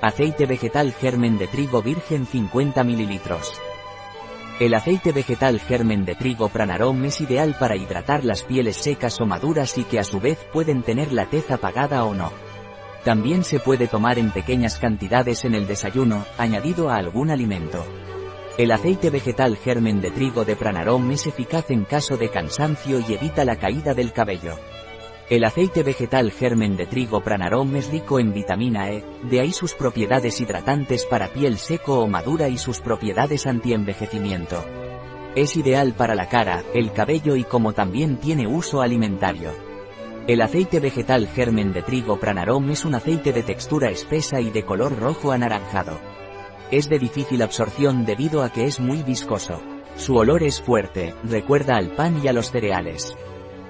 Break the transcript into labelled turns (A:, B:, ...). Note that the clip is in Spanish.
A: Aceite vegetal germen de trigo virgen 50 ml. El aceite vegetal germen de trigo Pranarom es ideal para hidratar las pieles secas o maduras y que a su vez pueden tener la tez apagada o no. También se puede tomar en pequeñas cantidades en el desayuno, añadido a algún alimento. El aceite vegetal germen de trigo de Pranarom es eficaz en caso de cansancio y evita la caída del cabello. El aceite vegetal germen de trigo Pranarom es rico en vitamina E, de ahí sus propiedades hidratantes para piel seco o madura y sus propiedades antienvejecimiento. Es ideal para la cara, el cabello y como también tiene uso alimentario. El aceite vegetal germen de trigo Pranarom es un aceite de textura espesa y de color rojo anaranjado. Es de difícil absorción debido a que es muy viscoso. Su olor es fuerte, recuerda al pan y a los cereales.